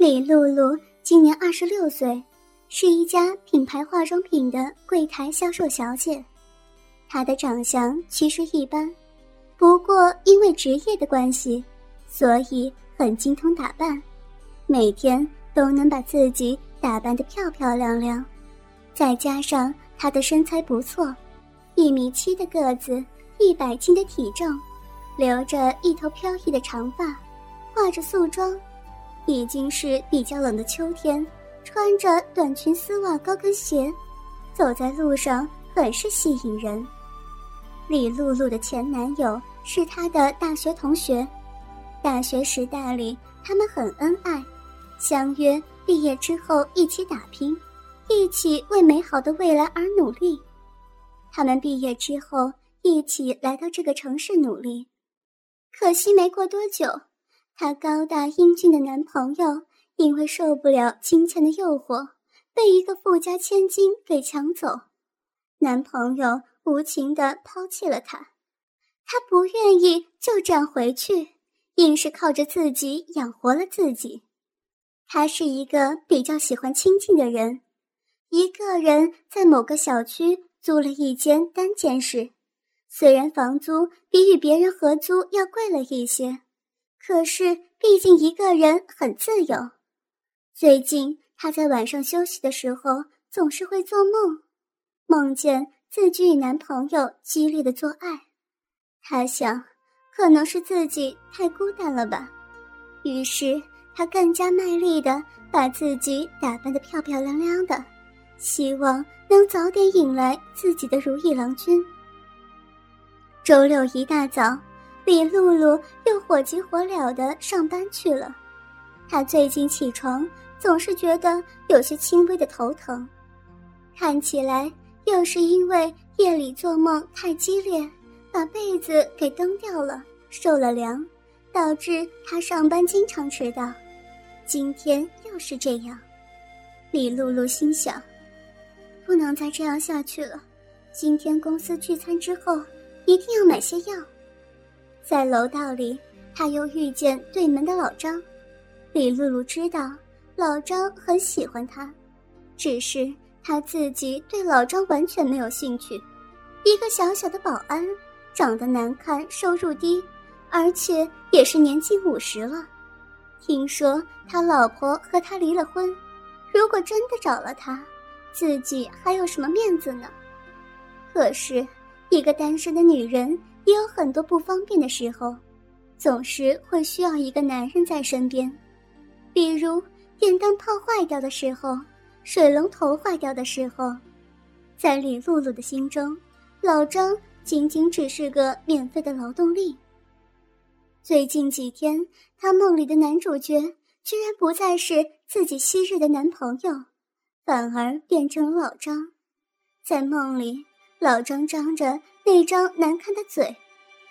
李露露今年二十六岁，是一家品牌化妆品的柜台销售小姐。她的长相其实一般，不过因为职业的关系，所以很精通打扮，每天都能把自己打扮得漂漂亮亮。再加上她的身材不错，一米七的个子，一百斤的体重，留着一头飘逸的长发，化着素妆。已经是比较冷的秋天，穿着短裙丝袜高跟鞋，走在路上很是吸引人。李露露的前男友是她的大学同学，大学时代里他们很恩爱，相约毕业之后一起打拼，一起为美好的未来而努力。他们毕业之后一起来到这个城市努力，可惜没过多久。她高大英俊的男朋友因为受不了金钱的诱惑，被一个富家千金给抢走。男朋友无情地抛弃了她，她不愿意就这样回去，硬是靠着自己养活了自己。她是一个比较喜欢清静的人，一个人在某个小区租了一间单间室，虽然房租比与别人合租要贵了一些。可是，毕竟一个人很自由。最近，她在晚上休息的时候，总是会做梦，梦见自己与男朋友激烈的做爱。她想，可能是自己太孤单了吧。于是，她更加卖力的把自己打扮的漂漂亮亮的，希望能早点引来自己的如意郎君。周六一大早。李露露火急火燎的上班去了。他最近起床总是觉得有些轻微的头疼，看起来又是因为夜里做梦太激烈，把被子给蹬掉了，受了凉，导致他上班经常迟到。今天又是这样，李露露心想：不能再这样下去了。今天公司聚餐之后，一定要买些药。在楼道里，他又遇见对门的老张。李露露知道老张很喜欢他，只是他自己对老张完全没有兴趣。一个小小的保安，长得难看，收入低，而且也是年近五十了。听说他老婆和他离了婚，如果真的找了他，自己还有什么面子呢？可是，一个单身的女人。也有很多不方便的时候，总是会需要一个男人在身边，比如电灯泡坏掉的时候，水龙头坏掉的时候，在李露露的心中，老张仅仅只是个免费的劳动力。最近几天，她梦里的男主角居然不再是自己昔日的男朋友，反而变成了老张，在梦里。老张张着那张难看的嘴，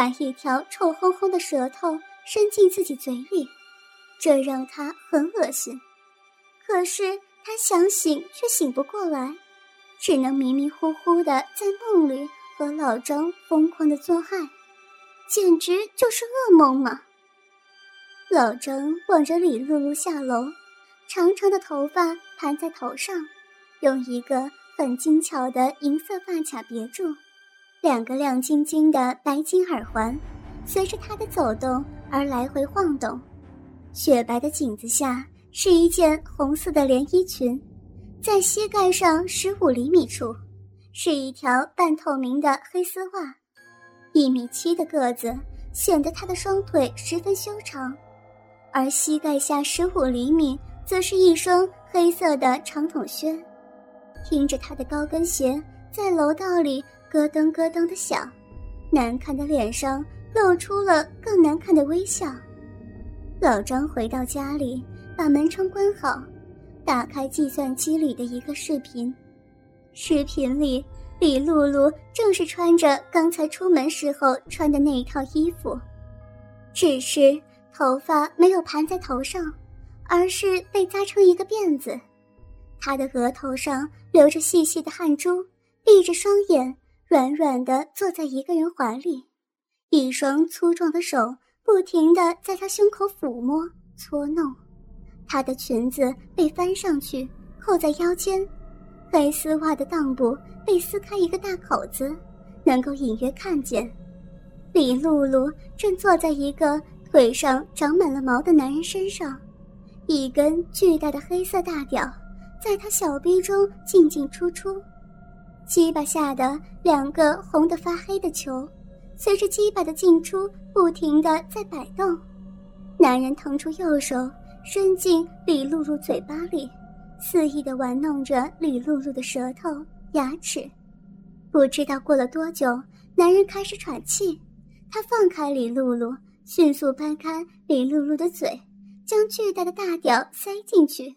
把一条臭烘烘的舌头伸进自己嘴里，这让他很恶心。可是他想醒却醒不过来，只能迷迷糊糊的在梦里和老张疯狂的做爱，简直就是噩梦嘛。老张望着李露露下楼，长长的头发盘在头上，用一个。很精巧的银色发卡别住，两个亮晶晶的白金耳环，随着她的走动而来回晃动。雪白的颈子下是一件红色的连衣裙，在膝盖上十五厘米处，是一条半透明的黑丝袜。一米七的个子显得她的双腿十分修长，而膝盖下十五厘米则是一双黑色的长筒靴。听着他的高跟鞋在楼道里咯噔咯噔的响，难看的脸上露出了更难看的微笑。老张回到家里，把门窗关好，打开计算机里的一个视频。视频里，李露露正是穿着刚才出门时候穿的那一套衣服，只是头发没有盘在头上，而是被扎成一个辫子。她的额头上流着细细的汗珠，闭着双眼，软软的坐在一个人怀里，一双粗壮的手不停的在她胸口抚摸、搓弄。她的裙子被翻上去，扣在腰间，黑丝袜的裆部被撕开一个大口子，能够隐约看见。李露露正坐在一个腿上长满了毛的男人身上，一根巨大的黑色大屌在她小臂中进进出出，鸡巴下的两个红得发黑的球，随着鸡巴的进出不停地在摆动。男人腾出右手伸进李露露嘴巴里，肆意地玩弄着李露露的舌头、牙齿。不知道过了多久，男人开始喘气。他放开李露露，迅速掰开李露露的嘴，将巨大的大屌塞进去，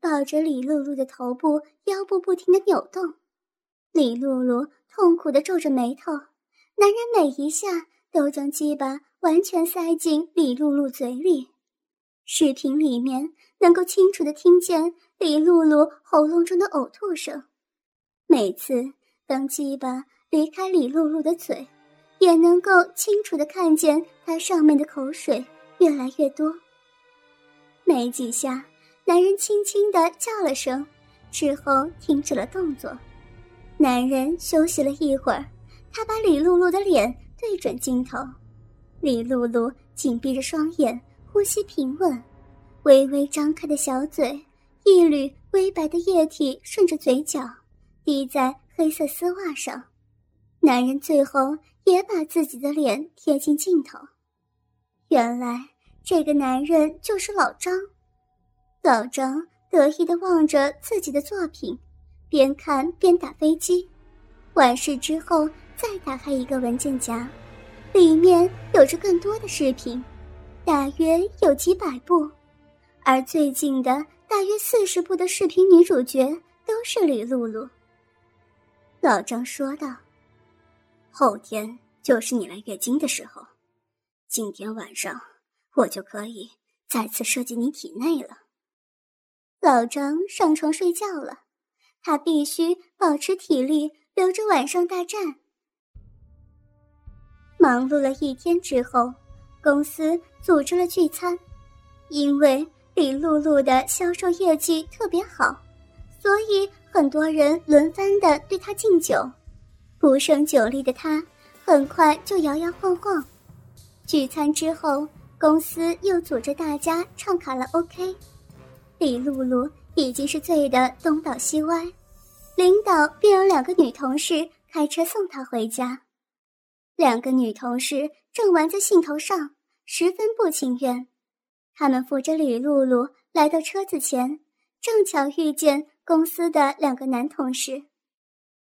抱着李露露的头部、腰部不停的扭动。李露露痛苦的皱着眉头，男人每一下都将鸡巴完全塞进李露露嘴里。视频里面能够清楚的听见李露露喉咙中的呕吐声。每次当鸡巴离开李露露的嘴。也能够清楚的看见他上面的口水越来越多。没几下，男人轻轻的叫了声，之后停止了动作。男人休息了一会儿，他把李露露的脸对准镜头。李露露紧闭着双眼，呼吸平稳，微微张开的小嘴，一缕微白的液体顺着嘴角滴在黑色丝袜上。男人最后。也把自己的脸贴近镜头。原来这个男人就是老张。老张得意的望着自己的作品，边看边打飞机。完事之后，再打开一个文件夹，里面有着更多的视频，大约有几百部，而最近的大约四十部的视频女主角都是李露露。老张说道。后天就是你来月经的时候，今天晚上我就可以再次射进你体内了。老张上床睡觉了，他必须保持体力，留着晚上大战。忙碌了一天之后，公司组织了聚餐，因为李露露的销售业绩特别好，所以很多人轮番的对她敬酒。不胜酒力的他，很快就摇摇晃晃。聚餐之后，公司又组织大家唱卡拉 OK。李露露已经是醉得东倒西歪，领导便有两个女同事开车送她回家。两个女同事正玩在兴头上，十分不情愿。他们扶着李露露来到车子前，正巧遇见公司的两个男同事。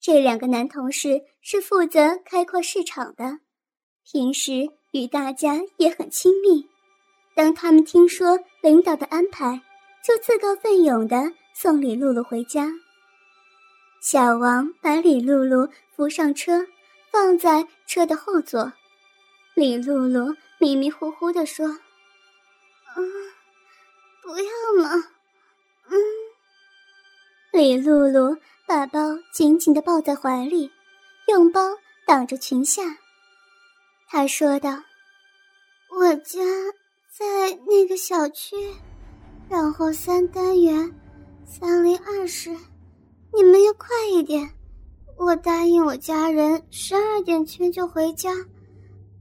这两个男同事是负责开阔市场的，平时与大家也很亲密。当他们听说领导的安排，就自告奋勇的送李露露回家。小王把李露露扶上车，放在车的后座。李露露迷迷糊糊的说：“嗯，不要嘛，嗯。”李露露。把包紧紧的抱在怀里，用包挡着裙下。他说道：“我家在那个小区，然后三单元，三零二室。你们要快一点，我答应我家人十二点前就回家，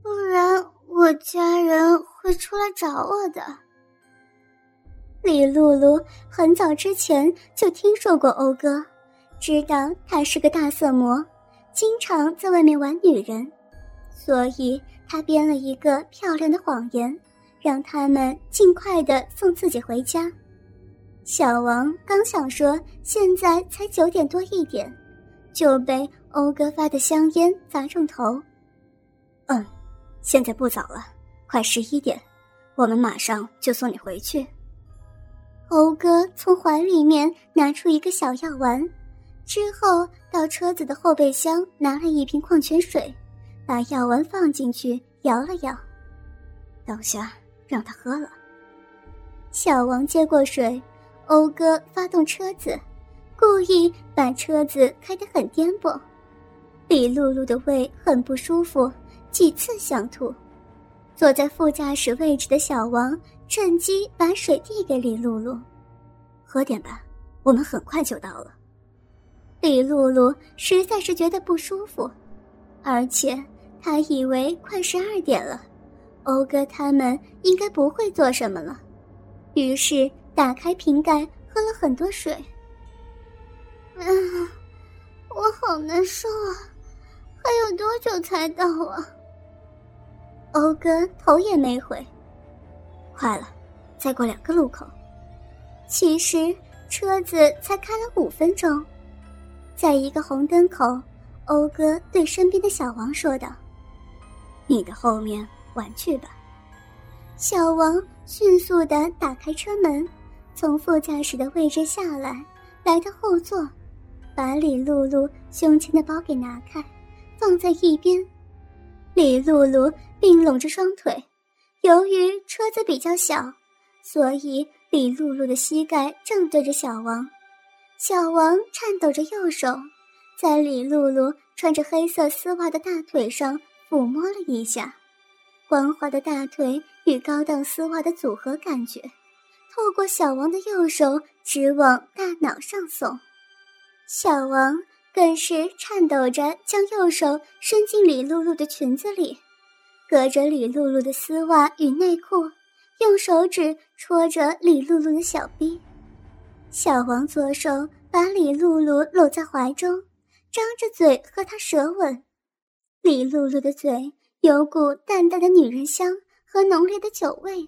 不然我家人会出来找我的。”李露露很早之前就听说过欧哥。知道他是个大色魔，经常在外面玩女人，所以他编了一个漂亮的谎言，让他们尽快的送自己回家。小王刚想说现在才九点多一点，就被欧哥发的香烟砸中头。嗯，现在不早了，快十一点，我们马上就送你回去。欧哥从怀里面拿出一个小药丸。之后到车子的后备箱拿了一瓶矿泉水，把药丸放进去，摇了摇，等下让他喝了。小王接过水，欧哥发动车子，故意把车子开得很颠簸。李露露的胃很不舒服，几次想吐，坐在副驾驶位置的小王趁机把水递给李露露：“喝点吧，我们很快就到了。”李露露实在是觉得不舒服，而且她以为快十二点了，欧哥他们应该不会做什么了，于是打开瓶盖喝了很多水。嗯，我好难受啊，还有多久才到啊？欧哥头也没回。快了，再过两个路口。其实车子才开了五分钟，在一个红灯口，欧哥对身边的小王说道：“你的后面玩去吧。”小王迅速的打开车门，从副驾驶的位置下来，来到后座，把李露露胸前的包给拿开，放在一边。李露露并拢着双腿，由于车子比较小，所以李露露的膝盖正对着小王。小王颤抖着右手，在李露露穿着黑色丝袜的大腿上抚摸了一下，光滑的大腿与高档丝袜的组合感觉，透过小王的右手直往大脑上送。小王。更是颤抖着将右手伸进李露露的裙子里，隔着李露露的丝袜与内裤，用手指戳着李露露的小臂。小王左手把李露露搂在怀中，张着嘴和她舌吻。李露露的嘴有股淡淡的女人香和浓烈的酒味，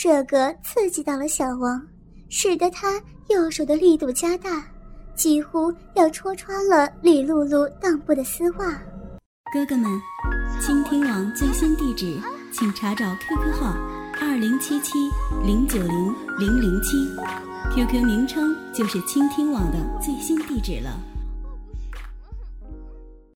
这个刺激到了小王，使得他右手的力度加大。几乎要戳穿了李露露裆部的丝袜。哥哥们，倾听网最新地址，请查找 QQ 号二零七七零九零零零七，QQ 名称就是倾听网的最新地址了。